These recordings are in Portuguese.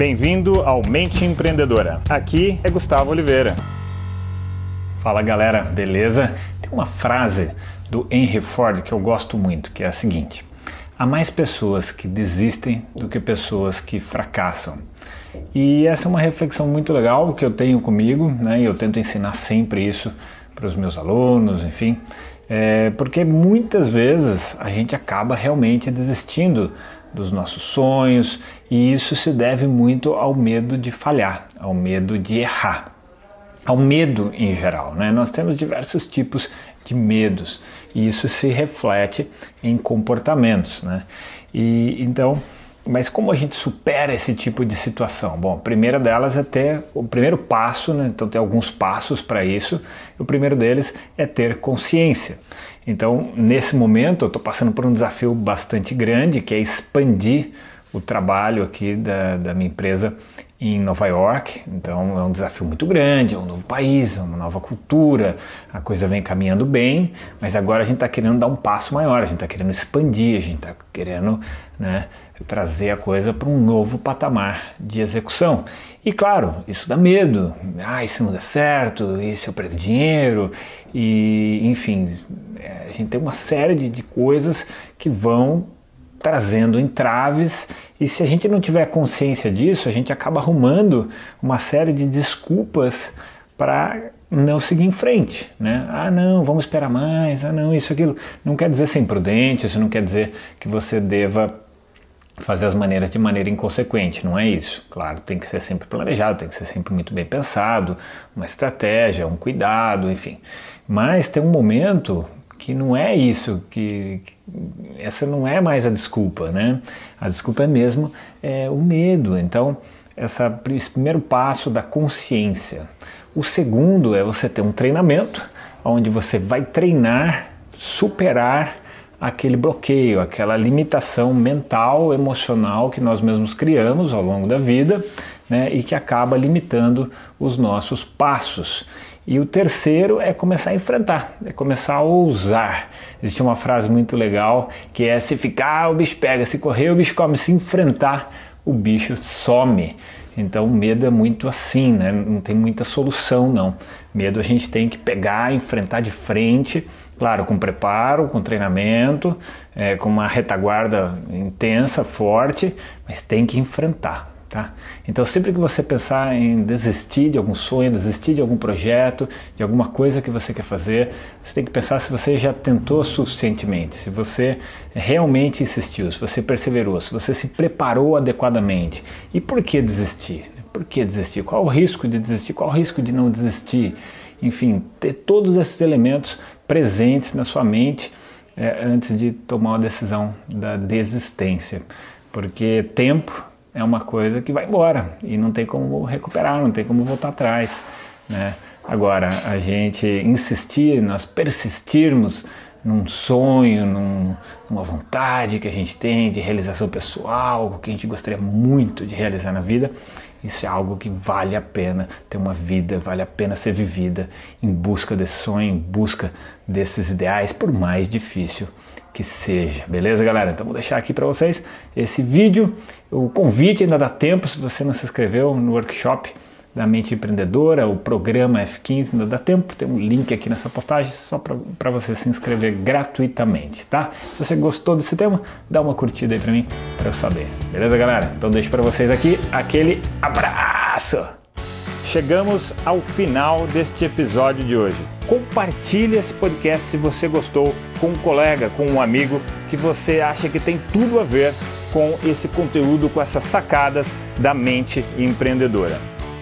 Bem-vindo ao Mente Empreendedora. Aqui é Gustavo Oliveira. Fala galera, beleza? Tem uma frase do Henry Ford que eu gosto muito, que é a seguinte: há mais pessoas que desistem do que pessoas que fracassam. E essa é uma reflexão muito legal que eu tenho comigo, né? E eu tento ensinar sempre isso para os meus alunos, enfim, é, porque muitas vezes a gente acaba realmente desistindo dos nossos sonhos e isso se deve muito ao medo de falhar, ao medo de errar, ao medo em geral. Né? Nós temos diversos tipos de medos e isso se reflete em comportamentos. Né? E então mas como a gente supera esse tipo de situação? Bom, a primeira delas é ter o primeiro passo, né? então tem alguns passos para isso. O primeiro deles é ter consciência. Então, nesse momento, eu estou passando por um desafio bastante grande, que é expandir o trabalho aqui da, da minha empresa em Nova York, então é um desafio muito grande, é um novo país, é uma nova cultura, a coisa vem caminhando bem, mas agora a gente está querendo dar um passo maior, a gente está querendo expandir, a gente está querendo né, trazer a coisa para um novo patamar de execução. E claro, isso dá medo, ah, se não der certo, se eu perder dinheiro, e enfim, é, a gente tem uma série de, de coisas que vão trazendo entraves e se a gente não tiver consciência disso, a gente acaba arrumando uma série de desculpas para não seguir em frente, né? Ah, não, vamos esperar mais. Ah, não, isso aquilo. Não quer dizer ser imprudente, isso não quer dizer que você deva fazer as maneiras de maneira inconsequente, não é isso. Claro, tem que ser sempre planejado, tem que ser sempre muito bem pensado, uma estratégia, um cuidado, enfim. Mas tem um momento que não é isso, que, que, essa não é mais a desculpa, né? A desculpa é mesmo é, o medo. Então, essa, esse primeiro passo da consciência. O segundo é você ter um treinamento onde você vai treinar, superar aquele bloqueio, aquela limitação mental, emocional que nós mesmos criamos ao longo da vida né, e que acaba limitando os nossos passos. E o terceiro é começar a enfrentar, é começar a ousar. Existe uma frase muito legal que é: se ficar, o bicho pega, se correr, o bicho come, se enfrentar, o bicho some. Então, o medo é muito assim, né? não tem muita solução, não. Medo a gente tem que pegar, enfrentar de frente, claro, com preparo, com treinamento, é, com uma retaguarda intensa, forte, mas tem que enfrentar. Tá? Então, sempre que você pensar em desistir de algum sonho, desistir de algum projeto, de alguma coisa que você quer fazer, você tem que pensar se você já tentou suficientemente, se você realmente insistiu, se você perseverou, se você se preparou adequadamente. E por que desistir? Por que desistir? Qual o risco de desistir? Qual o risco de não desistir? Enfim, ter todos esses elementos presentes na sua mente é, antes de tomar uma decisão da desistência. Porque tempo é uma coisa que vai embora e não tem como recuperar, não tem como voltar atrás. Né? Agora, a gente insistir, nós persistirmos num sonho, num, numa vontade que a gente tem de realização pessoal, algo que a gente gostaria muito de realizar na vida, isso é algo que vale a pena ter uma vida, vale a pena ser vivida em busca desse sonho, em busca desses ideais, por mais difícil que seja. Beleza, galera? Então vou deixar aqui para vocês esse vídeo. O convite ainda dá tempo se você não se inscreveu no workshop da mente empreendedora, o programa F15 ainda dá tempo, tem um link aqui nessa postagem só para você se inscrever gratuitamente, tá? Se você gostou desse tema, dá uma curtida aí para mim para eu saber. Beleza, galera? Então deixo para vocês aqui aquele abraço. Chegamos ao final deste episódio de hoje. Compartilhe esse podcast se você gostou com um colega, com um amigo que você acha que tem tudo a ver com esse conteúdo, com essas sacadas da mente empreendedora.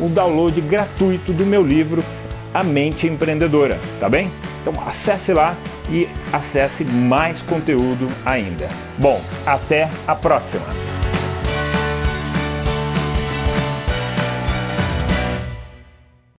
o download gratuito do meu livro A Mente Empreendedora, tá bem? Então acesse lá e acesse mais conteúdo ainda. Bom, até a próxima!